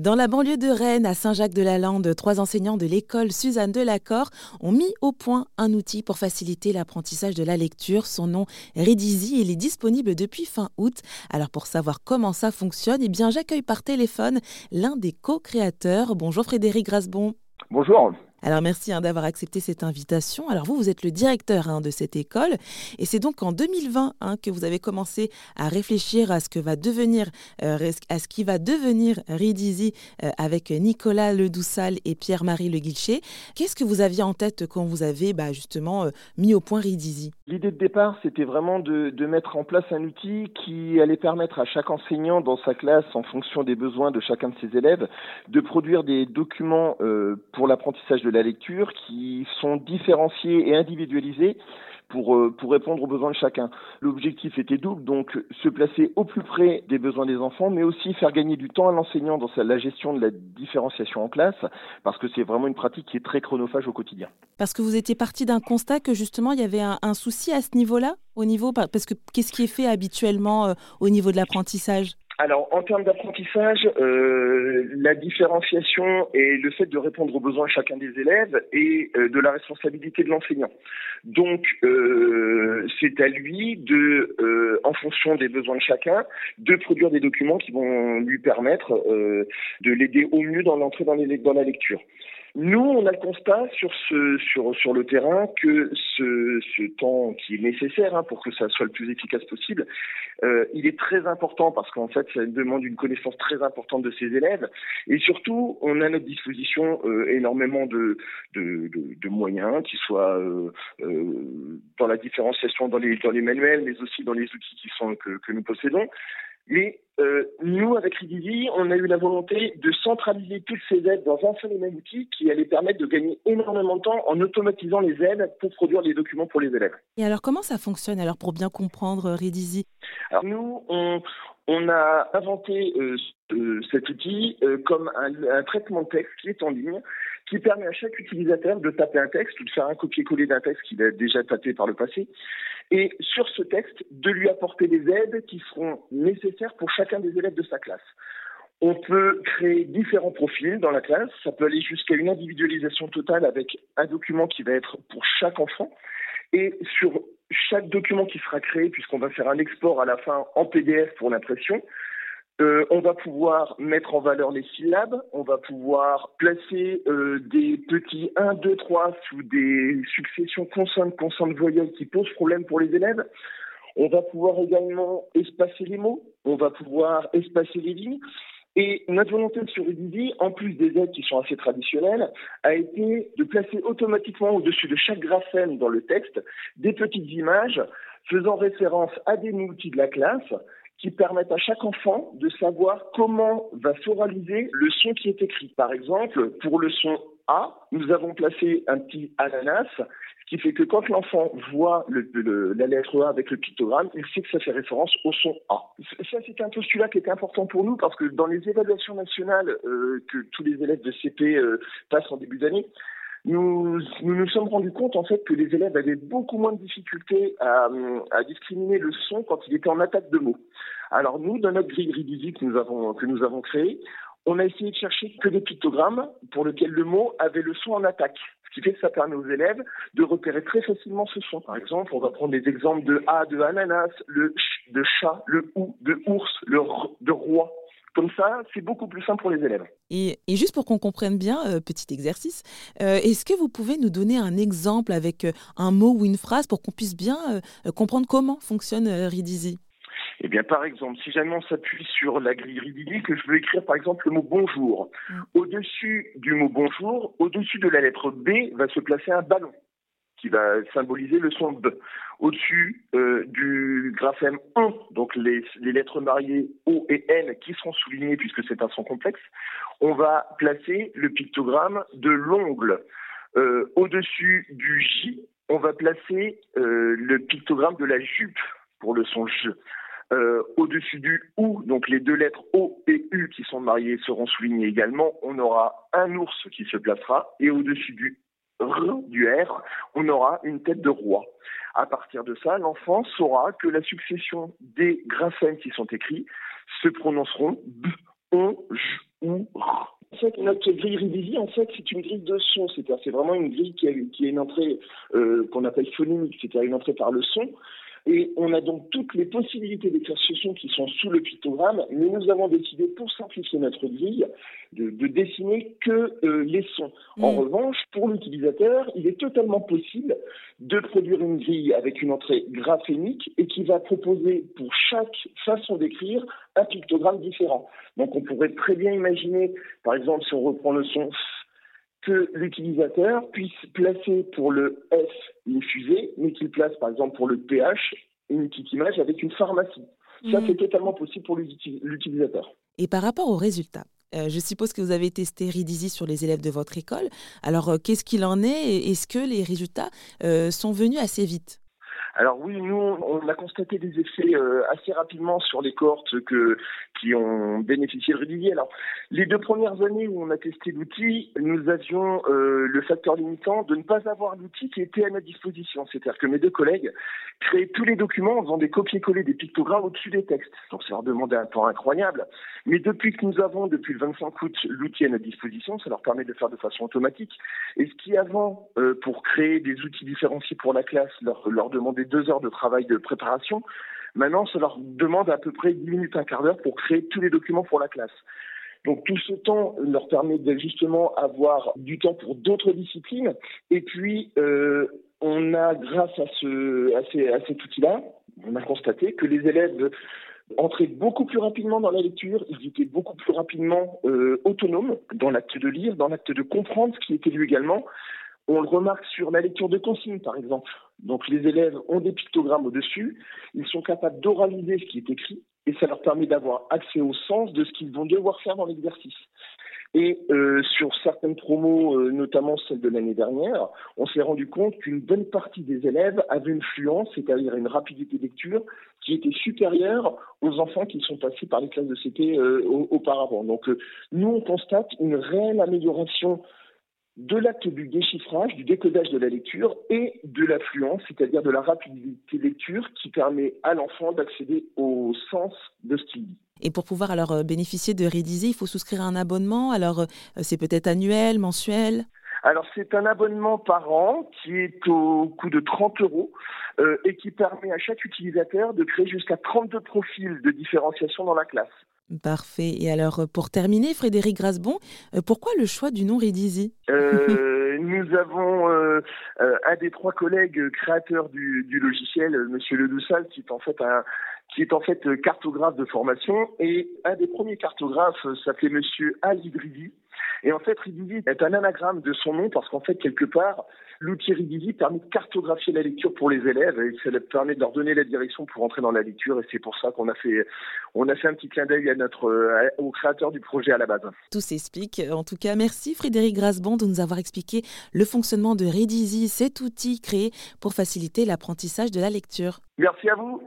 Dans la banlieue de Rennes, à Saint-Jacques-de-la-Lande, trois enseignants de l'école Suzanne Delacor ont mis au point un outil pour faciliter l'apprentissage de la lecture. Son nom Redizy, il est disponible depuis fin août. Alors pour savoir comment ça fonctionne, eh bien j'accueille par téléphone l'un des co-créateurs. Bonjour Frédéric Grasbon. Bonjour. Alors merci hein, d'avoir accepté cette invitation. Alors vous, vous êtes le directeur hein, de cette école et c'est donc en 2020 hein, que vous avez commencé à réfléchir à ce euh, qui va devenir Ridizy euh, avec Nicolas Ledoussal et Pierre-Marie Le Guilcher. Qu'est-ce que vous aviez en tête quand vous avez bah, justement euh, mis au point Ridizy L'idée de départ, c'était vraiment de, de, mettre en place un outil qui allait permettre à chaque enseignant dans sa classe, en fonction des besoins de chacun de ses élèves, de produire des documents pour l'apprentissage de la lecture qui sont différenciés et individualisés pour, euh, pour répondre aux besoins de chacun. L'objectif était double, donc se placer au plus près des besoins des enfants, mais aussi faire gagner du temps à l'enseignant dans la gestion de la différenciation en classe, parce que c'est vraiment une pratique qui est très chronophage au quotidien. Parce que vous étiez parti d'un constat que justement il y avait un, souci à ce niveau-là, au niveau parce que qu'est-ce qui est fait habituellement euh, au niveau de l'apprentissage? Alors, en termes d'apprentissage, euh, la différenciation et le fait de répondre aux besoins de chacun des élèves et euh, de la responsabilité de l'enseignant. Donc, euh, c'est à lui de, en fonction des besoins de chacun, de produire des documents qui vont lui permettre de l'aider au mieux dans l'entrée dans la lecture. Nous, on a le constat sur ce sur sur le terrain que ce, ce temps qui est nécessaire hein, pour que ça soit le plus efficace possible, euh, il est très important parce qu'en fait, ça demande une connaissance très importante de ses élèves et surtout, on a à notre disposition euh, énormément de de, de de, moyens, qui soient euh, euh, dans la différenciation dans les dans les manuels, mais aussi dans les outils qui sont que, que nous possédons. Mais euh, nous, avec Ridizy, on a eu la volonté de centraliser toutes ces aides dans un seul et même outil qui allait permettre de gagner énormément de temps en automatisant les aides pour produire des documents pour les élèves. Et alors, comment ça fonctionne alors pour bien comprendre euh, Ridizy Alors, nous, on, on a inventé euh, cet outil euh, comme un, un traitement de texte qui est en ligne qui permet à chaque utilisateur de taper un texte ou de faire un copier-coller d'un texte qu'il a déjà tapé par le passé, et sur ce texte, de lui apporter des aides qui seront nécessaires pour chacun des élèves de sa classe. On peut créer différents profils dans la classe, ça peut aller jusqu'à une individualisation totale avec un document qui va être pour chaque enfant, et sur chaque document qui sera créé, puisqu'on va faire un export à la fin en PDF pour l'impression, euh, on va pouvoir mettre en valeur les syllabes, on va pouvoir placer euh, des petits 1, 2, 3 sous des successions consonnes, consonnes voyelles qui posent problème pour les élèves. On va pouvoir également espacer les mots, on va pouvoir espacer les lignes. Et notre volonté sur Udemy, en plus des aides qui sont assez traditionnelles, a été de placer automatiquement au-dessus de chaque graphème dans le texte des petites images faisant référence à des outils de la classe qui permettent à chaque enfant de savoir comment va s'oraliser le son qui est écrit. Par exemple, pour le son A, nous avons placé un petit ananas, ce qui fait que quand l'enfant voit la lettre A avec le pictogramme, il sait que ça fait référence au son A. Ça, c'est un postulat qui est important pour nous parce que dans les évaluations nationales euh, que tous les élèves de CP euh, passent en début d'année, nous, nous nous sommes rendus compte en fait que les élèves avaient beaucoup moins de difficultés à, à discriminer le son quand il était en attaque de mots. Alors nous, dans notre grille Ridizy que nous avons que nous avons créé, on a essayé de chercher que des pictogrammes pour lesquels le mot avait le son en attaque. Ce qui fait que ça permet aux élèves de repérer très facilement ce son. Par exemple, on va prendre des exemples de A de ananas, le ch de chat, le ou de ours, le r ça, c'est beaucoup plus simple pour les élèves. Et, et juste pour qu'on comprenne bien, euh, petit exercice, euh, est-ce que vous pouvez nous donner un exemple avec euh, un mot ou une phrase pour qu'on puisse bien euh, comprendre comment fonctionne Ridizy eh bien, par exemple, si jamais on s'appuie sur la grille Ridizy, que je veux écrire par exemple le mot bonjour, mm. au-dessus du mot bonjour, au-dessus de la lettre B, va se placer un ballon qui va symboliser le son B. Au-dessus euh, du graphème 1, donc les, les, lettres mariées O et N qui seront soulignées puisque c'est un son complexe, on va placer le pictogramme de l'ongle. Euh, Au-dessus du J, on va placer euh, le pictogramme de la jupe pour le son J. Au-dessus du OU, donc les deux lettres O et U qui sont mariées seront soulignées également. On aura un ours qui se placera et au-dessus du R, du R, on aura une tête de roi. À partir de ça, l'enfant saura que la succession des graphèmes qui sont écrits se prononceront B, on, J, ou en fait, notre grille Ridisi, en fait, c'est une grille de son. C'est-à-dire, c'est vraiment une grille qui, a, qui est une entrée euh, qu'on appelle phonimique, c'est-à-dire une entrée par le son. Et on a donc toutes les possibilités d'écrire ce son qui sont sous le pictogramme, mais nous avons décidé, pour simplifier notre grille, de, de dessiner que euh, les sons. En mm. revanche, pour l'utilisateur, il est totalement possible de produire une grille avec une entrée graphémique et qui va proposer pour chaque façon d'écrire un pictogramme différent. Donc on pourrait très bien imaginer, par exemple, si on reprend le son que l'utilisateur puisse placer pour le F une fusée, mais qu'il place par exemple pour le PH une petite image avec une pharmacie. Ça, mmh. c'est totalement possible pour l'utilisateur. Et par rapport aux résultats, euh, je suppose que vous avez testé Ridizi sur les élèves de votre école. Alors, euh, qu'est-ce qu'il en est Est-ce que les résultats euh, sont venus assez vite? Alors oui, nous, on a constaté des effets euh, assez rapidement sur les cohortes que, qui ont bénéficié de Rudivier. Alors, les deux premières années où on a testé l'outil, nous avions euh, le facteur limitant de ne pas avoir l'outil qui était à notre disposition. C'est-à-dire que mes deux collègues créaient tous les documents en faisant des copier-coller des pictogrammes au-dessus des textes. Donc ça leur demandait un temps incroyable. Mais depuis que nous avons, depuis le 25 août, l'outil à notre disposition, ça leur permet de le faire de façon automatique. Et ce qui avant, euh, pour créer des outils différenciés pour la classe, leur, leur demandait deux heures de travail de préparation. Maintenant, ça leur demande à peu près 10 minutes, un quart d'heure pour créer tous les documents pour la classe. Donc tout ce temps leur permet justement avoir du temps pour d'autres disciplines. Et puis, euh, on a, grâce à, ce, à, cet outil-là, on a constaté que les élèves entraient beaucoup plus rapidement dans la lecture, ils étaient beaucoup plus rapidement euh, autonomes dans l'acte de lire, dans l'acte de comprendre ce qui était lu également. On le remarque sur la lecture de consignes, par exemple. Donc les élèves ont des pictogrammes au-dessus, ils sont capables d'oraliser ce qui est écrit, et ça leur permet d'avoir accès au sens de ce qu'ils vont devoir faire dans l'exercice. Et euh, sur certaines promos, euh, notamment celle de l'année dernière, on s'est rendu compte qu'une bonne partie des élèves avaient une fluence, c'est-à-dire une rapidité de lecture, qui était supérieure aux enfants qui sont passés par les classes de CT euh, auparavant. Donc nous, on constate une réelle amélioration de l'acte du déchiffrage, du décodage de la lecture et de l'affluence, c'est-à-dire de la rapidité de lecture qui permet à l'enfant d'accéder au sens de ce qu'il dit. Et pour pouvoir alors euh, bénéficier de Rédiser, il faut souscrire un abonnement. Alors euh, c'est peut-être annuel, mensuel? Alors c'est un abonnement par an qui est au coût de 30 euros euh, et qui permet à chaque utilisateur de créer jusqu'à 32 profils de différenciation dans la classe. Parfait. Et alors, euh, pour terminer, Frédéric Grasbon, euh, pourquoi le choix du nom Ridizi euh, Nous avons un des trois collègues créateurs du, logiciel, Monsieur Le Doussal, qui est en fait un qui est en fait cartographe de formation, et un des premiers cartographes s'appelait Monsieur Al Idridi, et en fait, Ridisi est un anagramme de son nom parce qu'en fait, quelque part, l'outil Ridisi permet de cartographier la lecture pour les élèves et ça permet de leur donner la direction pour entrer dans la lecture. Et c'est pour ça qu'on a fait, on a fait un petit clin d'œil à notre, au créateur du projet à la base. Tout s'explique. En tout cas, merci Frédéric Grasbon de nous avoir expliqué le fonctionnement de Ridisi, cet outil créé pour faciliter l'apprentissage de la lecture. Merci à vous.